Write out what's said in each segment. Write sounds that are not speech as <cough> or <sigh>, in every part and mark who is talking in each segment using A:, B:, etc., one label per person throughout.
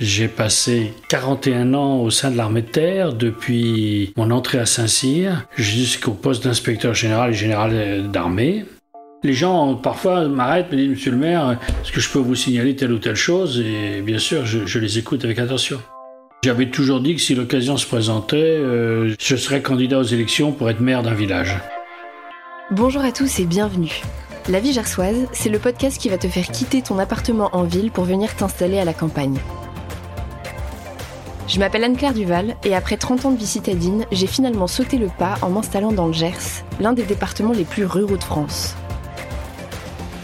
A: J'ai passé 41 ans au sein de l'armée de terre, depuis mon entrée à Saint-Cyr jusqu'au poste d'inspecteur général et général d'armée. Les gens parfois m'arrêtent, me disent Monsieur le maire, est-ce que je peux vous signaler telle ou telle chose? Et bien sûr, je, les écoute avec attention. J'avais toujours dit que si l'occasion se présentait, euh, je serais candidat aux élections pour être maire d'un village.
B: Bonjour à tous et bienvenue. La vie gersoise, c'est le podcast qui va te faire quitter ton appartement en ville pour venir t'installer à la campagne. Je m'appelle Anne-Claire Duval et après 30 ans de vie citadine, j'ai finalement sauté le pas en m'installant dans le Gers, l'un des départements les plus ruraux de France.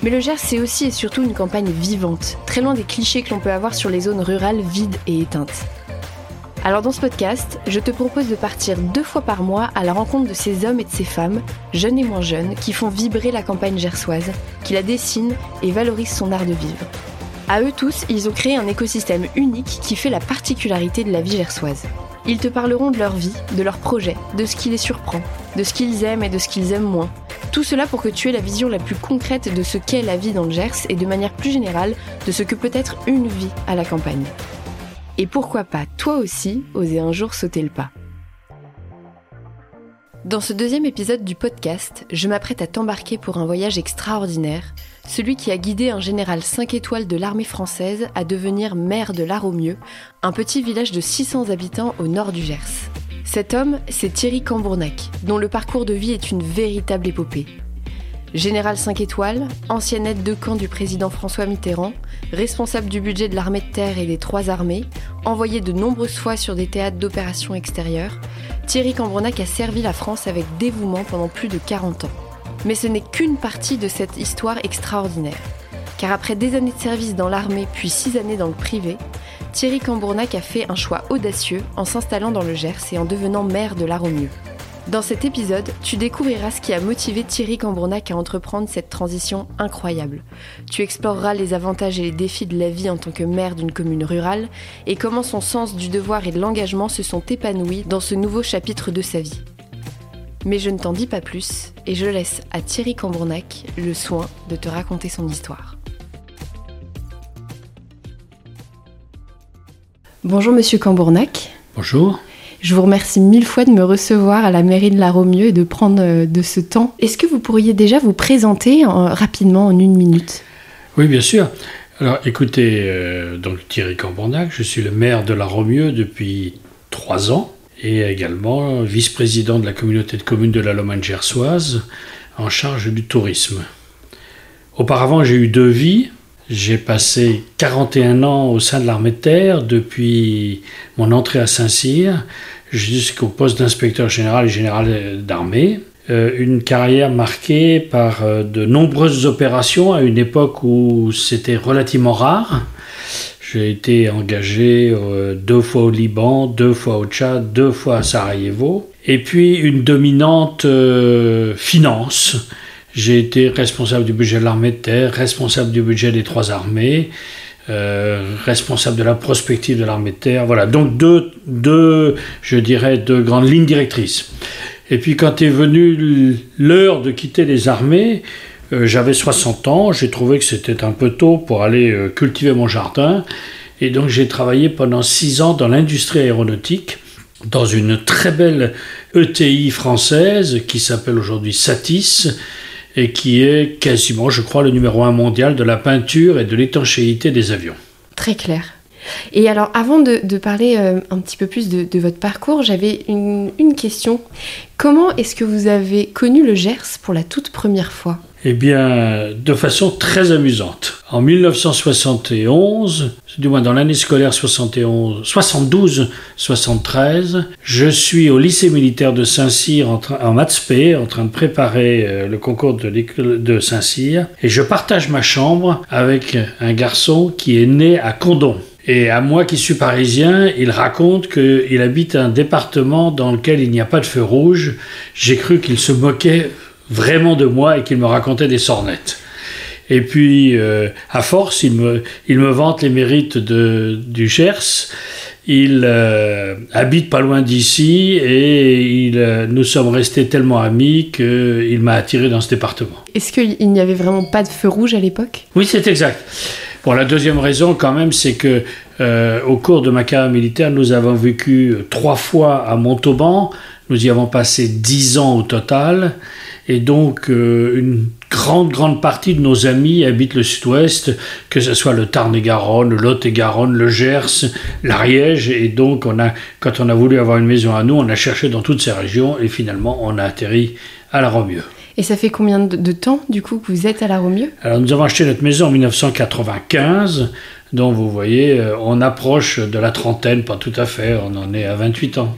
B: Mais le Gers, c'est aussi et surtout une campagne vivante, très loin des clichés que l'on peut avoir sur les zones rurales vides et éteintes. Alors dans ce podcast, je te propose de partir deux fois par mois à la rencontre de ces hommes et de ces femmes, jeunes et moins jeunes, qui font vibrer la campagne gersoise, qui la dessinent et valorisent son art de vivre. À eux tous, ils ont créé un écosystème unique qui fait la particularité de la vie gersoise. Ils te parleront de leur vie, de leurs projets, de ce qui les surprend, de ce qu'ils aiment et de ce qu'ils aiment moins. Tout cela pour que tu aies la vision la plus concrète de ce qu'est la vie dans le Gers et de manière plus générale de ce que peut être une vie à la campagne. Et pourquoi pas, toi aussi, oser un jour sauter le pas. Dans ce deuxième épisode du podcast, je m'apprête à t'embarquer pour un voyage extraordinaire, celui qui a guidé un général 5 étoiles de l'armée française à devenir maire de Laromieux, un petit village de 600 habitants au nord du Gers. Cet homme, c'est Thierry Cambournac, dont le parcours de vie est une véritable épopée. Général 5 étoiles, ancien aide de camp du président François Mitterrand, responsable du budget de l'armée de terre et des trois armées, envoyé de nombreuses fois sur des théâtres d'opérations extérieures, Thierry Cambronac a servi la France avec dévouement pendant plus de 40 ans. Mais ce n'est qu'une partie de cette histoire extraordinaire. Car après des années de service dans l'armée puis six années dans le privé, Thierry Cambournac a fait un choix audacieux en s'installant dans le Gers et en devenant maire de Laromieux. Dans cet épisode, tu découvriras ce qui a motivé Thierry Cambronac à entreprendre cette transition incroyable. Tu exploreras les avantages et les défis de la vie en tant que maire d'une commune rurale et comment son sens du devoir et de l'engagement se sont épanouis dans ce nouveau chapitre de sa vie. Mais je ne t'en dis pas plus et je laisse à Thierry Cambronac le soin de te raconter son histoire. Bonjour Monsieur Cambournac.
A: Bonjour.
B: Je vous remercie mille fois de me recevoir à la mairie de La Romieux et de prendre euh, de ce temps. Est-ce que vous pourriez déjà vous présenter rapidement en une minute?
A: Oui, bien sûr. Alors écoutez, euh, donc Thierry Cambornac, je suis le maire de La Romieux depuis trois ans et également vice-président de la communauté de communes de la Lomagne gersoise en charge du tourisme. Auparavant, j'ai eu deux vies. J'ai passé 41 ans au sein de l'armée de terre depuis mon entrée à Saint-Cyr jusqu'au poste d'inspecteur général et général d'armée. Euh, une carrière marquée par euh, de nombreuses opérations à une époque où c'était relativement rare. J'ai été engagé euh, deux fois au Liban, deux fois au Tchad, deux fois à Sarajevo. Et puis une dominante finance j'ai été responsable du budget de l'armée de terre, responsable du budget des trois armées, euh, responsable de la prospective de l'armée de terre. Voilà, donc deux, deux, je dirais, deux grandes lignes directrices. Et puis quand est venue l'heure de quitter les armées, euh, j'avais 60 ans, j'ai trouvé que c'était un peu tôt pour aller euh, cultiver mon jardin. Et donc j'ai travaillé pendant six ans dans l'industrie aéronautique, dans une très belle ETI française qui s'appelle aujourd'hui Satis et qui est quasiment, je crois, le numéro un mondial de la peinture et de l'étanchéité des avions.
B: Très clair. Et alors, avant de, parler euh, un petit peu plus de, votre parcours, j'avais une, question. Comment est-ce que vous avez connu le Gers pour la toute première fois?
A: Eh bien, de façon très amusante. En 1971, du moins dans l'année scolaire 72-73, je suis au lycée militaire de Saint-Cyr en, en maths P, en train de préparer euh, le concours de l'école de Saint-Cyr, et je partage ma chambre avec un garçon qui est né à Condon. Et à moi qui suis parisien, il raconte qu'il habite un département dans lequel il n'y a pas de feu rouge. J'ai cru qu'il se moquait vraiment de moi et qu'il me racontait des sornettes. Et puis, euh, à force, il me, il me vante les mérites de, du Gers. Il euh, habite pas loin d'ici et il, euh, nous sommes restés tellement amis qu'il m'a attiré dans ce département.
B: Est-ce qu'il n'y avait vraiment pas de feu rouge à l'époque?
A: Oui, c'est exact. Bon, la deuxième raison, quand même, c'est que euh, au cours de ma carrière militaire, nous avons vécu trois fois à Montauban. Nous y avons passé dix ans au total. Et donc, euh, une grande, grande partie de nos amis habitent le sud-ouest, que ce soit le Tarn-et-Garonne, le Lot-et-Garonne, le Gers, l'Ariège. Et donc, on a, quand on a voulu avoir une maison à nous, on a cherché dans toutes ces régions et finalement, on a atterri à la Romieux.
B: Et ça fait combien de, temps, du coup, que vous êtes à la Romieux?
A: Alors, nous avons acheté notre maison en 1995. Donc, vous voyez, euh, on approche de la trentaine, pas tout à fait, on en est à 28 ans.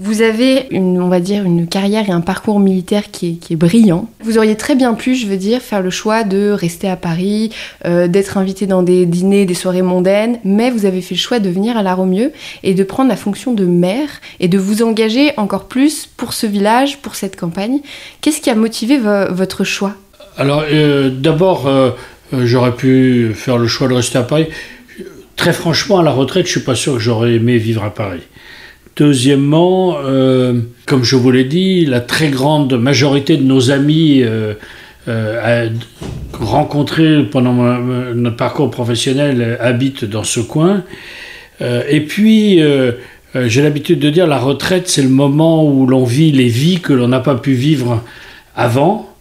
B: Vous avez, une, on va dire, une carrière et un parcours militaire qui est, brillant. Vous auriez très bien pu, je veux dire, faire le choix de rester à Paris, euh, d'être invité dans des dîners, des soirées mondaines, mais vous avez fait le choix de venir à La Romieux et de prendre la fonction de maire et de vous engager encore plus pour ce village, pour cette campagne. Qu'est-ce qui a motivé votre choix?
A: Alors, euh, d'abord, euh, j'aurais pu faire le choix de rester à Paris. Très franchement, à la retraite, je suis pas sûr que j'aurais aimé vivre à Paris. Deuxièmement, euh, comme je vous l'ai dit, la très grande majorité de nos amis euh, euh, rencontrés pendant notre parcours professionnel habitent dans ce coin. et puis, j'ai l'habitude de dire, la retraite, c'est le moment où l'on vit les vies que l'on n'a pas pu vivre avant.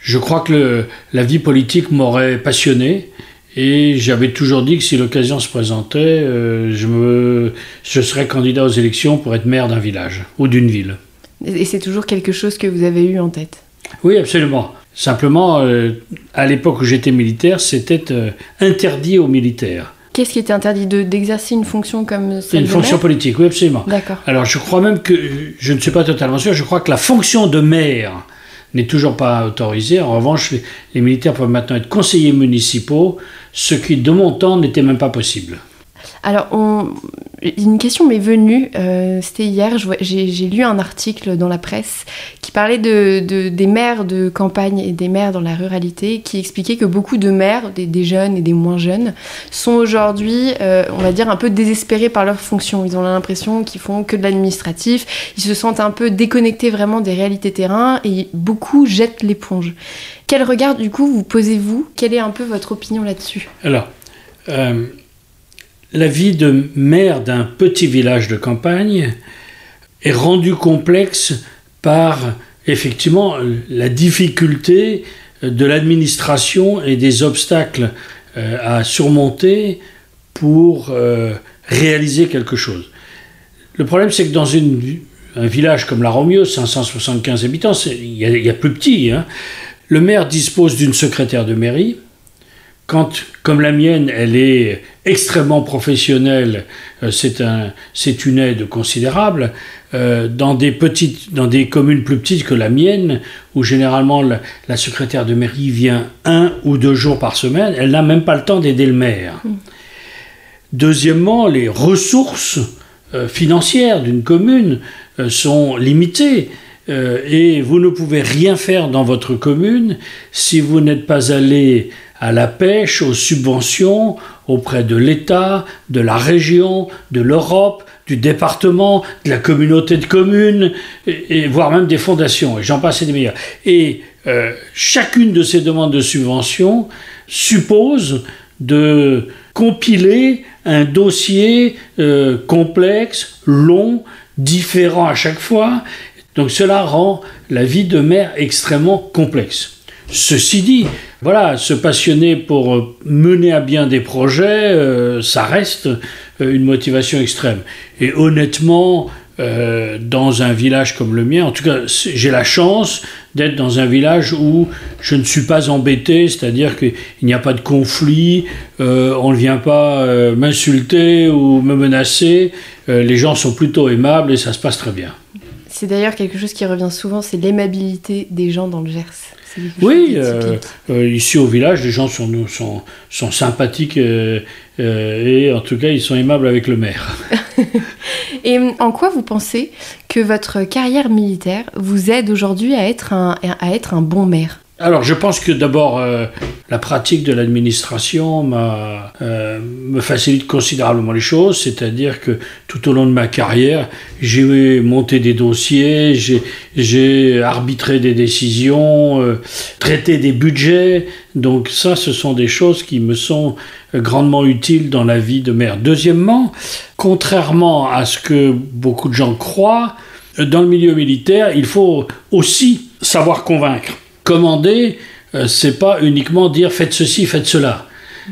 A: Je crois que la vie politique m'aurait passionné. Et j'avais toujours dit que si l'occasion se présentait, euh, je, me, je serais candidat aux élections pour être maire d'un village ou d'une ville.
B: Et c'est toujours quelque chose que vous avez eu en tête?
A: Oui, absolument. Simplement, euh, à l'époque où j'étais militaire, c'était euh, interdit aux militaires.
B: Qu'est-ce qui était interdit d'exercer une fonction comme
A: celle Une fonction politique, oui, absolument.
B: D'accord.
A: Alors, je crois même que, je ne suis pas totalement sûr, je crois que la fonction de maire n'est toujours pas autorisée. En revanche, les militaires peuvent maintenant être conseillers municipaux, ce qui, de mon temps, n'était même pas possible.
B: Alors, une question m'est venue, euh, c'était hier, j'ai lu un article dans la presse qui parlait de, des maires de campagne et des maires dans la ruralité, qui expliquait que beaucoup de maires, des, jeunes et des moins jeunes, sont aujourd'hui, euh, on va dire, un peu désespérés par leur fonction. Ils ont l'impression qu'ils font que de l'administratif, ils se sentent un peu déconnectés vraiment des réalités terrain et beaucoup jettent l'éponge. Quel regard, du coup, vous posez-vous? Quelle est un peu votre opinion là-dessus?
A: Alors, euh, la vie de maire d'un petit village de campagne est rendue complexe par effectivement la difficulté de l'administration et des obstacles euh, à surmonter pour euh, réaliser quelque chose. Le problème, c'est que dans un village comme la Romieux, 575 habitants, il y, a plus petit, hein, le maire dispose d'une secrétaire de mairie, quand, comme la mienne, elle est extrêmement professionnelle, euh, c'est un, une aide considérable. Euh, dans, des petites, dans des communes plus petites que la mienne, où généralement la, secrétaire de mairie vient un ou deux jours par semaine, elle n'a même pas le temps d'aider le maire. Mm. Deuxièmement, les ressources euh, financières d'une commune sont limitées. et vous ne pouvez rien faire dans votre commune si vous n'êtes pas allé à la pêche, aux subventions auprès de l'État, de la région, de l'Europe, du département, de la communauté de communes, et, voire même des fondations, et j'en passe et des meilleurs. Et euh, chacune de ces demandes de subvention suppose de compiler un dossier euh, complexe, long, différent à chaque fois. Donc cela rend la vie de maire extrêmement complexe. Ceci dit, voilà, se passionner pour euh, mener à bien des projets, euh, ça reste euh, une motivation extrême. Et honnêtement, dans un village comme le mien, en tout cas, j'ai la chance d'être dans un village où je ne suis pas embêté, c'est-à-dire qu'il n'y a pas de conflit, on ne vient pas m'insulter ou me menacer, les gens sont plutôt aimables et ça se passe très bien.
B: C'est d'ailleurs quelque chose qui revient souvent, c'est l'aimabilité des gens dans le Gers.
A: Oui, euh, euh, ici au village, les gens sont, sont, sont sympathiques euh, et en tout cas, ils sont aimables avec le maire. <laughs>
B: et en quoi vous pensez que votre carrière militaire vous aide aujourd'hui à, être un, à être un bon maire?
A: Alors, je pense que d'abord, euh, la pratique de l'administration euh, me facilite considérablement les choses, c'est-à-dire que tout au long de ma carrière, j'ai monté des dossiers, j'ai, j'ai arbitré des décisions, euh, traité des budgets, donc ça, ce sont des choses qui me sont grandement utiles dans la vie de maire. Deuxièmement, contrairement à ce que beaucoup de gens croient, dans le milieu militaire, il faut aussi savoir convaincre commander, euh, c'est pas uniquement dire faites ceci, faites cela.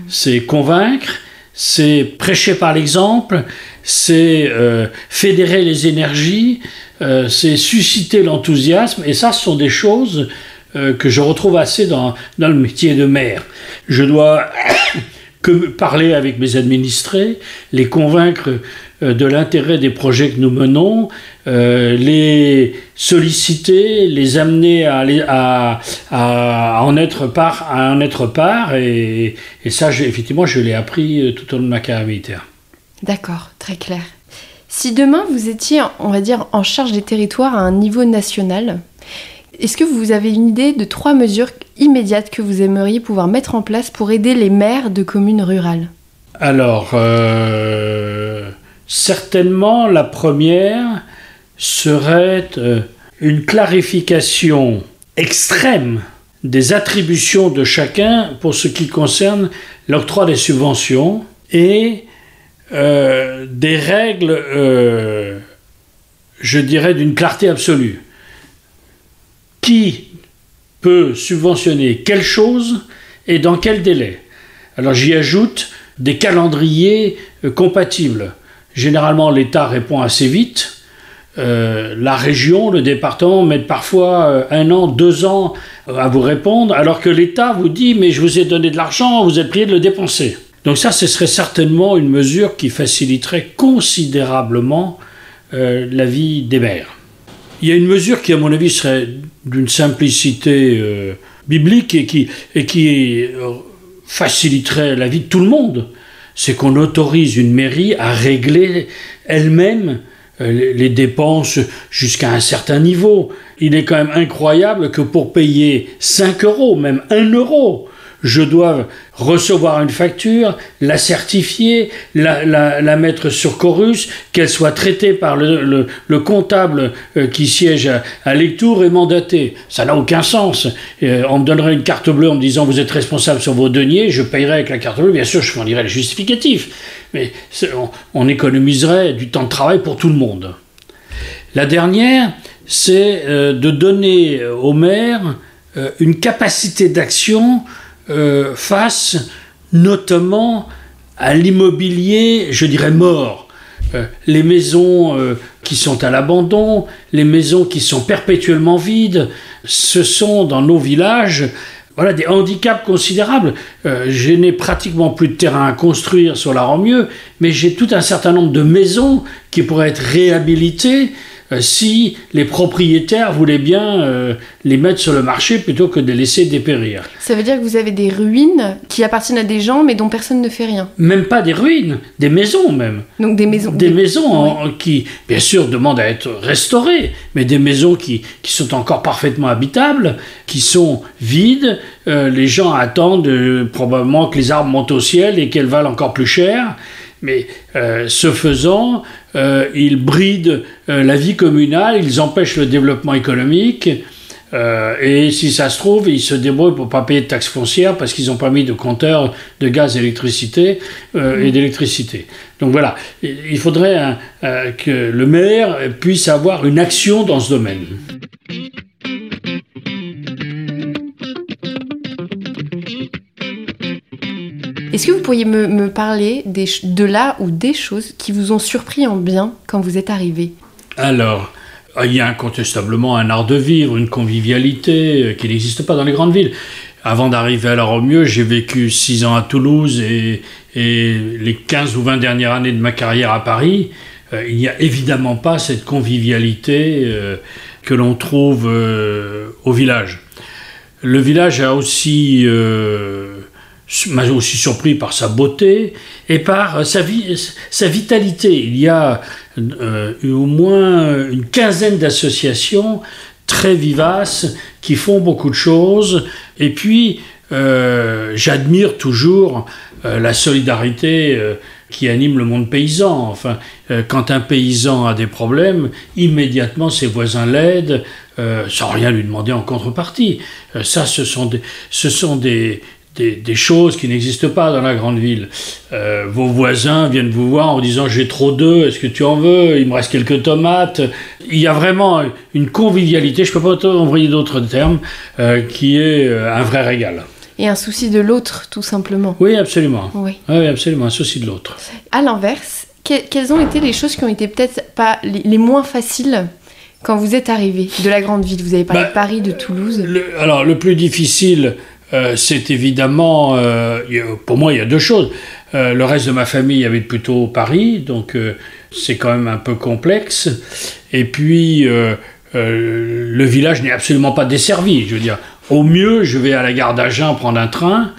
A: C'est convaincre, c'est prêcher par l'exemple, c'est euh, fédérer les énergies, euh, c'est susciter l'enthousiasme. Et ça, ce sont des choses que je retrouve assez dans, dans le métier de maire. Je dois que parler avec mes administrés, les convaincre euh, de l'intérêt des projets que nous menons, euh, les solliciter, les amener à, en être part, à en être part, et, ça, effectivement, je l'ai appris euh, tout au long de ma carrière militaire.
B: D'accord, très clair. Si demain vous étiez, on va dire, en charge des territoires à un niveau national, est-ce que vous avez une idée de trois mesures immédiates que vous aimeriez pouvoir mettre en place pour aider les maires de communes rurales?
A: Alors, Certainement, la première serait euh, une clarification extrême des attributions de chacun pour ce qui concerne l'octroi des subventions et euh, des règles, euh, je dirais, d'une clarté absolue. Qui peut subventionner quelle chose et dans quel délai Alors j'y ajoute des calendriers compatibles. Généralement, l'État répond assez vite. Euh, la région, le département mettent parfois euh, un an, deux ans à vous répondre, alors que l'État vous dit mais je vous ai donné de l'argent, vous êtes prié de le dépenser. Donc ça, ce serait certainement une mesure qui faciliterait considérablement euh, la vie des maires. Il y a une mesure qui, à mon avis, serait d'une simplicité biblique et qui, et qui faciliterait la vie de tout le monde c'est qu'on autorise une mairie à régler elle-même euh, les dépenses jusqu'à un certain niveau. Il est quand même incroyable que pour payer 5 euros, même 1 euro, je dois recevoir une facture, la certifier, la, mettre sur Chorus, qu'elle soit traitée par le, comptable euh, qui siège à, à Lectour et mandaté. Ça n'a aucun sens. Euh, on me donnerait une carte bleue en me disant vous êtes responsable sur vos deniers, je payerai avec la carte bleue, bien sûr je fournirai le justificatif, mais on, économiserait du temps de travail pour tout le monde. La dernière, c'est euh, de donner aux maires une capacité d'action euh, face notamment à l'immobilier, je dirais mort. Euh, les maisons euh, qui sont à l'abandon, les maisons qui sont perpétuellement vides, ce sont dans nos villages voilà, des handicaps considérables. je n'ai pratiquement plus de terrain à construire sur la Romieux, mais j'ai tout un certain nombre de maisons qui pourraient être réhabilitées si les propriétaires voulaient bien euh, les mettre sur le marché plutôt que de les laisser dépérir.
B: Ça veut dire que vous avez des ruines qui appartiennent à des gens mais dont personne ne fait rien
A: Même pas des ruines, des maisons même.
B: Donc des maisons.
A: Des, maisons qui, bien sûr, demandent à être restaurées, mais des maisons qui, qui sont encore parfaitement habitables, qui sont vides. Euh, les gens attendent probablement que les arbres montent au ciel et qu'elles valent encore plus cher. Mais ce faisant, euh, ils brident euh, la vie communale, ils empêchent le développement économique. Euh, et si ça se trouve, ils se débrouillent pour pas payer de taxes foncières parce qu'ils n'ont pas mis de compteur de gaz d'électricité et d'électricité. Donc voilà, il faudrait que le maire puisse avoir une action dans ce domaine.
B: Est-ce que vous pourriez me, parler de là ou des choses qui vous ont surpris en bien quand vous êtes arrivé?
A: Alors, il y a incontestablement un art de vivre, une convivialité euh, qui n'existe pas dans les grandes villes. Avant d'arriver à la Romieux, j'ai vécu six ans à Toulouse et, les 15 ou 20 dernières années de ma carrière à Paris. Euh, il n'y a évidemment pas cette convivialité euh, que l'on trouve au village. Le village a aussi m'a aussi surpris par sa beauté et par euh, sa, sa vitalité. Il y a euh, au moins une quinzaine d'associations très vivaces, qui font beaucoup de choses. Et puis, euh, j'admire toujours euh, la solidarité euh, qui anime le monde paysan. Enfin, quand un paysan a des problèmes, immédiatement ses voisins l'aident, sans rien lui demander en contrepartie. ça, ce sont des, ce sont des, des, choses qui n'existent pas dans la grande ville. Euh, vos voisins viennent vous voir en disant j'ai trop d'œufs, est-ce que tu en veux? Il me reste quelques tomates. Il y a vraiment une convivialité, je ne peux pas envoyer d'autres termes, euh, qui est euh, un vrai régal.
B: Et un souci de l'autre, tout simplement.
A: Oui, absolument. Oui, absolument, un souci de l'autre.
B: À l'inverse, quelles ont été les choses qui ont été peut-être pas les, moins faciles quand vous êtes arrivé de la grande ville? Vous avez parlé bah, de Paris, de Toulouse.
A: alors, le plus difficile, euh, c'est évidemment, euh, pour moi, il y a deux choses. Euh, le reste de ma famille habite plutôt Paris, donc c'est quand même un peu complexe. Et puis, le village n'est absolument pas desservi. Je veux dire, au mieux, je vais à la gare d'Agen prendre un train.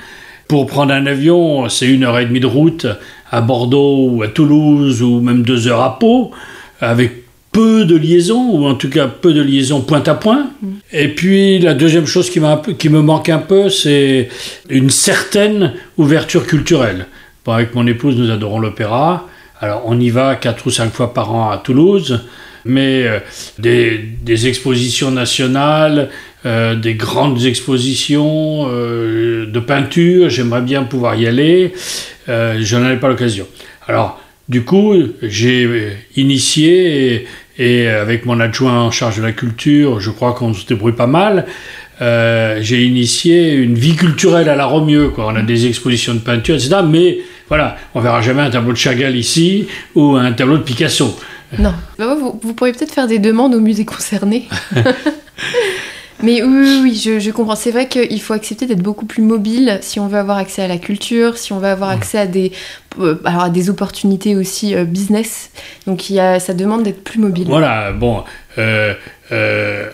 A: Pour prendre un avion, c'est une heure et demie de route à Bordeaux ou à Toulouse ou même deux heures à Pau, avec peu de liaisons, ou en tout cas peu de liaisons point à point. Mm. Et puis la deuxième chose qui, qui me manque un peu, c'est une certaine ouverture culturelle. avec mon épouse, nous adorons l'opéra. Alors on y va quatre ou cinq fois par an à Toulouse, mais euh, des, expositions nationales, euh, des grandes expositions euh, de peinture, j'aimerais bien pouvoir y aller. je n'en ai pas l'occasion. Alors, du coup, j'ai initié et avec mon adjoint en charge de la culture, je crois qu'on se débrouille pas mal. Euh, j'ai initié une vie culturelle à la Romieux. Quoi. On a des expositions de peinture, etc. Mais voilà, on verra jamais un tableau de Chagall ici ou un tableau de Picasso.
B: Non. Bah vous, vous pourriez peut-être faire des demandes aux musées concernés. <laughs> Mais oui, oui, je, comprends. C'est vrai qu'il faut accepter d'être beaucoup plus mobile si on veut avoir accès à la culture, si on veut avoir accès à des, euh, alors à des opportunités aussi euh, business. Donc il y a, ça demande d'être plus mobile.
A: Voilà, bon, euh,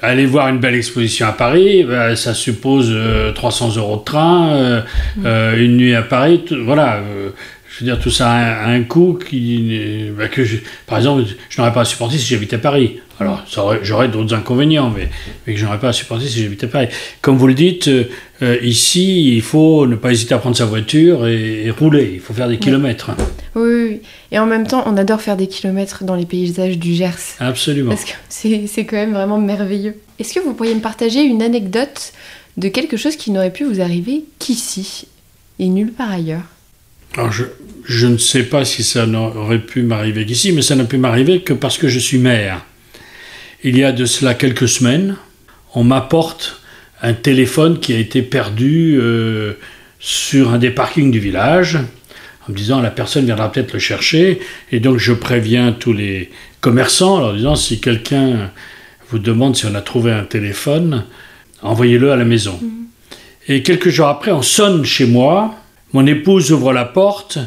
A: aller voir une belle exposition à Paris, bah, ça suppose 300 euros de train, mm. une nuit à Paris, voilà je veux dire, tout ça a un, coût qui, bah, que par exemple, je n'aurais pas à supporter si j'habitais Paris. Alors, j'aurais d'autres inconvénients, mais, mais que je n'aurais pas à supporter si j'habitais Paris. Comme vous le dites, euh, ici, il faut ne pas hésiter à prendre sa voiture et, rouler. Il faut faire des kilomètres.
B: Oui, oui, et en même temps, on adore faire des kilomètres dans les paysages du Gers.
A: Absolument.
B: Parce que c'est quand même vraiment merveilleux. Est-ce que vous pourriez me partager une anecdote de quelque chose qui n'aurait pu vous arriver qu'ici et nulle part ailleurs?
A: Alors je, je, ne sais pas si ça n'aurait pu m'arriver qu'ici, mais ça n'a pu m'arriver que parce que je suis maire. Il y a de cela quelques semaines, on m'apporte un téléphone qui a été perdu euh, sur un des parkings du village, en me disant la personne viendra peut-être le chercher, et donc je préviens tous les commerçants en leur disant si quelqu'un vous demande si on a trouvé un téléphone, envoyez-le à la maison. Mmh. Et quelques jours après, on sonne chez moi, mon épouse ouvre la porte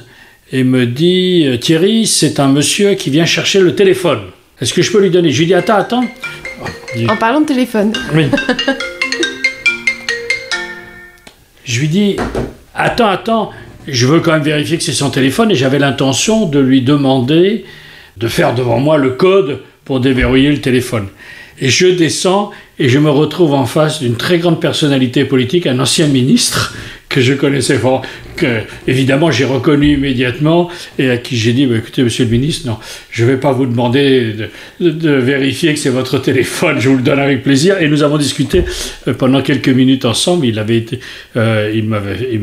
A: et me dit euh, Thierry, c'est un monsieur qui vient chercher le téléphone. Est-ce que je peux lui donner? Je lui dis Attends, attends.
B: En parlant de téléphone.
A: Oui. <laughs> je lui dis Attends, attends, je veux quand même vérifier que c'est son téléphone et j'avais l'intention de lui demander de faire devant moi le code pour déverrouiller le téléphone. Et je descends et je me retrouve en face d'une très grande personnalité politique, un ancien ministre que je connaissais fort, que évidemment j'ai reconnu immédiatement et à qui j'ai dit bah, écoutez, monsieur le ministre, non, je ne vais pas vous demander de, vérifier que c'est votre téléphone, je vous le donne avec plaisir. Et nous avons discuté euh, pendant quelques minutes ensemble. Il avait été, euh, il m'avait, il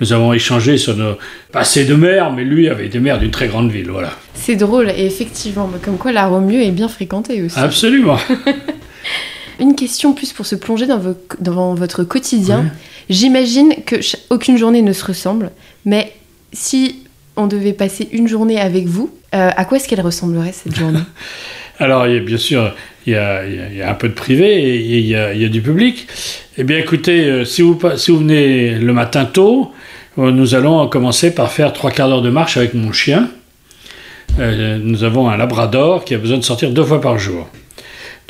A: nous avons échangé sur nos passés de maire, mais lui avait été maire d'une très grande ville, voilà.
B: C'est drôle, et effectivement, comme quoi la Romieux est bien fréquentée aussi.
A: Absolument. <laughs>
B: Une question plus pour se plonger dans, dans votre quotidien. J'imagine que aucune journée ne se ressemble, mais si on devait passer une journée avec vous, euh, à quoi est-ce qu'elle ressemblerait cette journée? <laughs>
A: Alors, il y a, bien sûr, il y, a, un peu de privé et il y a, du public. Eh bien, écoutez, euh, si, vous, si vous venez le matin tôt, euh, nous allons commencer par faire trois quarts d'heure de marche avec mon chien. nous avons un labrador qui a besoin de sortir deux fois par jour.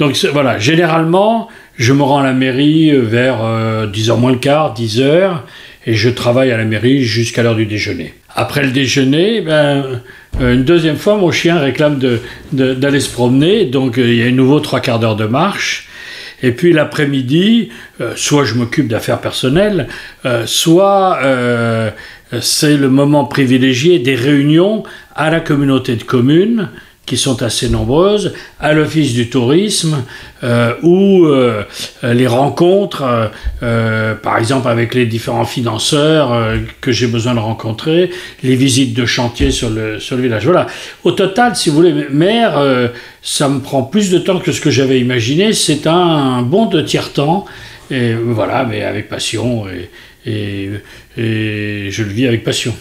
A: Donc voilà, généralement, je me rends à la mairie euh, vers 10h euh, moins le quart, 10h, et je travaille à la mairie jusqu'à l'heure du déjeuner. Après le déjeuner, ben, euh, une deuxième fois, mon chien réclame d'aller se promener, donc il y a un nouveau trois quarts d'heure de marche. Et puis l'après-midi, soit je m'occupe d'affaires personnelles, soit c'est le moment privilégié des réunions à la communauté de communes qui sont assez nombreuses, à l'Office du tourisme, euh, ou euh, les rencontres, euh, par exemple avec les différents financeurs que j'ai besoin de rencontrer, les visites de chantier sur le, sur le village. Voilà. Au total, si vous voulez, maire, ça me prend plus de temps que ce que j'avais imaginé. C'est un, bon de tiers-temps, et voilà, mais avec passion, et, et je le vis avec passion.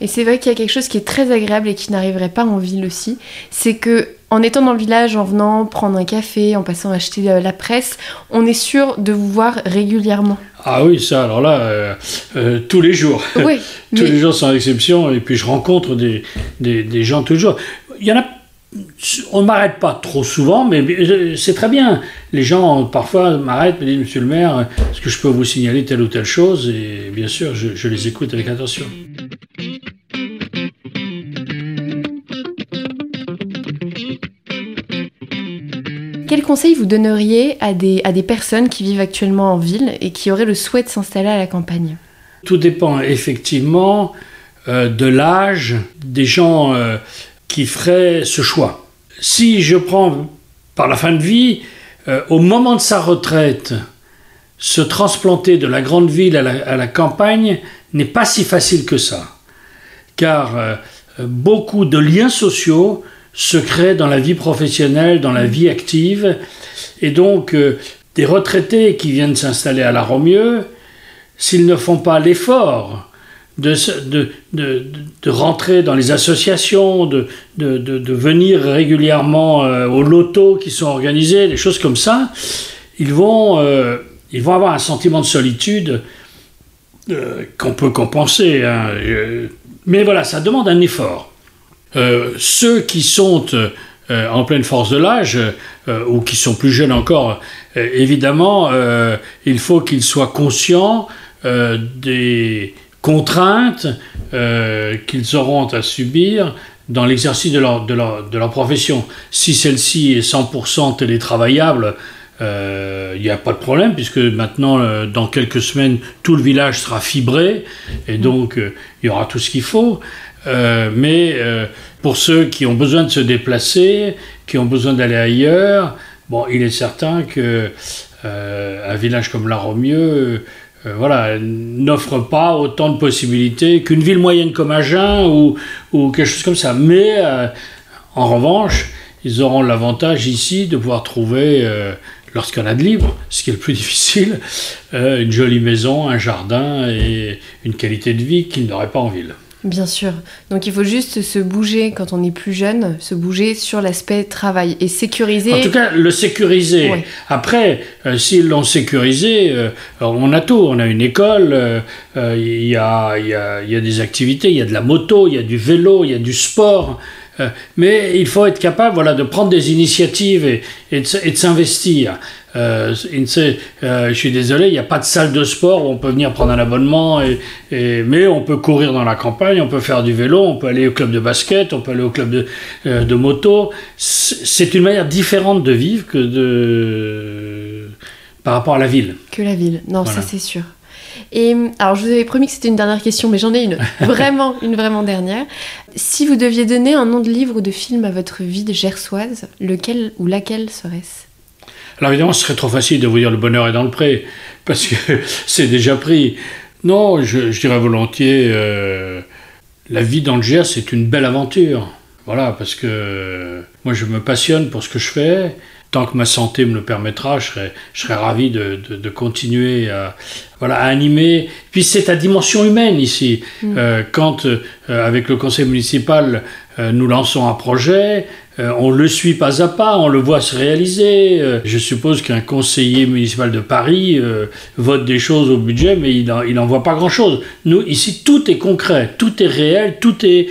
B: Et c'est vrai qu'il y a quelque chose qui est très agréable et qui n'arriverait pas en ville aussi, c'est que en étant dans le village, en venant prendre un café, en passant acheter euh, la presse, on est sûr de vous voir régulièrement.
A: Ah oui, ça, alors là, euh, euh, tous les jours. Oui, <laughs> tous les jours sans exception, et puis je rencontre des, des, des gens tous les jours. Il y en a on ne m'arrête pas trop souvent, mais c'est très bien. Les gens parfois m'arrêtent, me disent Monsieur le maire, est-ce que je peux vous signaler telle ou telle chose? Et bien sûr, je, je les écoute avec attention.
B: Quel conseil vous donneriez à des, à des personnes qui vivent actuellement en ville et qui auraient le souhait de s'installer à la campagne?
A: Tout dépend effectivement euh, de l'âge des gens euh, qui feraient ce choix. Si je prends par la fin de vie, euh, au moment de sa retraite, se transplanter de la grande ville à la, à la campagne n'est pas si facile que ça. Car beaucoup de liens sociaux se crée dans la vie professionnelle, dans la vie active. Et donc, euh, des retraités qui viennent s'installer à la Romieux, s'ils ne font pas l'effort de, de, de, de, rentrer dans les associations, de, venir régulièrement euh, aux lotos qui sont organisés, des choses comme ça, ils vont, euh, ils vont avoir un sentiment de solitude qu'on peut compenser. Hein. Mais voilà, ça demande un effort. Euh, ceux qui sont euh, en pleine force de l'âge, euh, ou qui sont plus jeunes encore, évidemment, il faut qu'ils soient conscients des contraintes qu'ils auront à subir dans l'exercice de leur, de, leur, de leur, profession. Si celle-ci est 100% télétravaillable, il n'y a pas de problème, puisque maintenant, dans quelques semaines, tout le village sera fibré, et donc il y aura tout ce qu'il faut. Euh, mais euh, pour ceux qui ont besoin de se déplacer, qui ont besoin d'aller ailleurs, bon, il est certain que euh, un village comme La Romieux, voilà, n'offre pas autant de possibilités qu'une ville moyenne comme Agen ou, ou quelque chose comme ça. Mais en revanche, ils auront l'avantage ici de pouvoir trouver lorsqu'on a de libre, ce qui est le plus <laughs> difficile, une jolie maison, un jardin et une qualité de vie qu'ils n'auraient pas en ville.
B: Bien sûr. Donc il faut juste se bouger quand on est plus jeune, se bouger sur l'aspect travail et sécuriser.
A: En tout cas, le sécuriser. Après, euh, s'ils l'ont sécurisé, euh, on a tout. On a une école, euh, il y, a, y, a, y, a, des activités, il y a de la moto, il y a du vélo, il y a du sport. mais il faut être capable voilà, de prendre des initiatives et, et de s'investir. Euh, euh, je suis désolé, il n'y a pas de salle de sport où on peut venir prendre un abonnement, et, mais on peut courir dans la campagne, on peut faire du vélo, on peut aller au club de basket, on peut aller au club de, euh, de moto. C'est une manière différente de vivre que de par rapport à la ville.
B: Que la ville, non, ça c'est sûr. Et alors, je vous avais promis que c'était une dernière question, mais j'en ai une, <laughs> vraiment, une vraiment dernière. Si vous deviez donner un nom de livre ou de film à votre vie de gersoise, lequel ou laquelle serait-ce?
A: Alors évidemment, ce serait trop facile de vous dire le bonheur est dans le pré, parce que <laughs> c'est déjà pris. Non, je, dirais volontiers, euh, la vie dans le Gers, c'est une belle aventure. Voilà, parce que moi, je me passionne pour ce que je fais. Tant que ma santé me le permettra, je serai, je serai ravi de, de, continuer à, voilà, à animer. Puis c'est ta dimension humaine ici. Mm. Euh, quand, euh, avec le conseil municipal, nous lançons un projet, euh, on le suit pas à pas, on le voit se réaliser. Euh, je suppose qu'un conseiller municipal de Paris euh, vote des choses au budget, mais il n'en voit pas grand-chose. Nous, ici, tout est concret, tout est réel, tout est,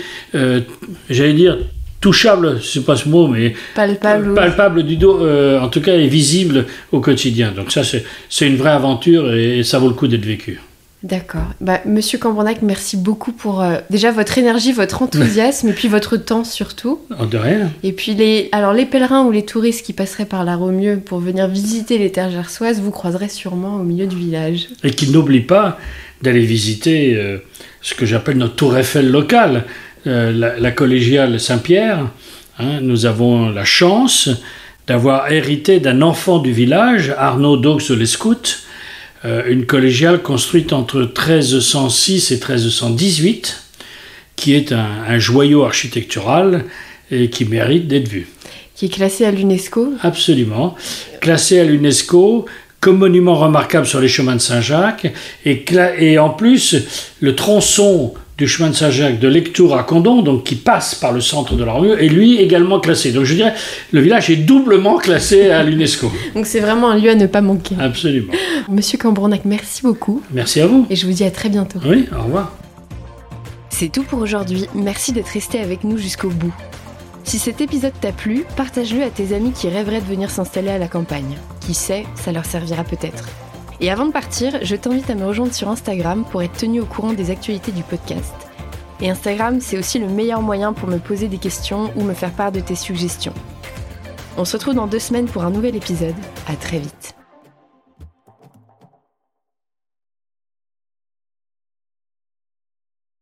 A: j'allais dire, touchable, c'est pas ce mot, mais
B: palpable,
A: palpable du dos, en tout cas, est visible au quotidien. Donc ça, c'est une vraie aventure et, ça vaut le coup d'être vécu.
B: D'accord. Bah, Monsieur Cambronnac, merci beaucoup pour euh, déjà votre énergie, votre enthousiasme et puis votre temps surtout.
A: Oh, de rien.
B: Et puis les, alors les pèlerins ou les touristes qui passeraient par la Romieux pour venir visiter les terres gersoises, vous croiserez sûrement au milieu du village.
A: Et qui n'oublie pas d'aller visiter euh, ce que j'appelle notre tour Eiffel locale, euh, la, la, collégiale Saint-Pierre. Hein, nous avons la chance d'avoir hérité d'un enfant du village, Scouts, euh, une collégiale construite entre 1306 et 1318, qui est un, un joyau architectural et qui mérite d'être vu.
B: Qui est classé à l'UNESCO
A: Absolument. Classé à l'UNESCO comme monument remarquable sur les chemins de Saint-Jacques. Et, et, en plus, le tronçon du chemin de Saint-Jacques de Lectour à Condon, donc qui passe par le centre de la rue, est lui également classé. Donc je dirais, le village est doublement classé à l'UNESCO. <laughs>
B: donc c'est vraiment un lieu à ne pas manquer.
A: Absolument. <laughs>
B: Monsieur Cambronnac, merci beaucoup.
A: Merci à vous.
B: Et je vous dis à très bientôt.
A: Oui, au revoir.
B: C'est tout pour aujourd'hui. Merci d'être resté avec nous jusqu'au bout. Si cet épisode t'a plu, partage-le à tes amis qui rêveraient de venir s'installer à la campagne. Qui sait, ça leur servira peut-être. Et avant de partir, je t'invite à me rejoindre sur Instagram pour être tenu au courant des actualités du podcast. Et Instagram, c'est aussi le meilleur moyen pour me poser des questions ou me faire part de tes suggestions. On se retrouve dans deux semaines pour un nouvel épisode. À très vite.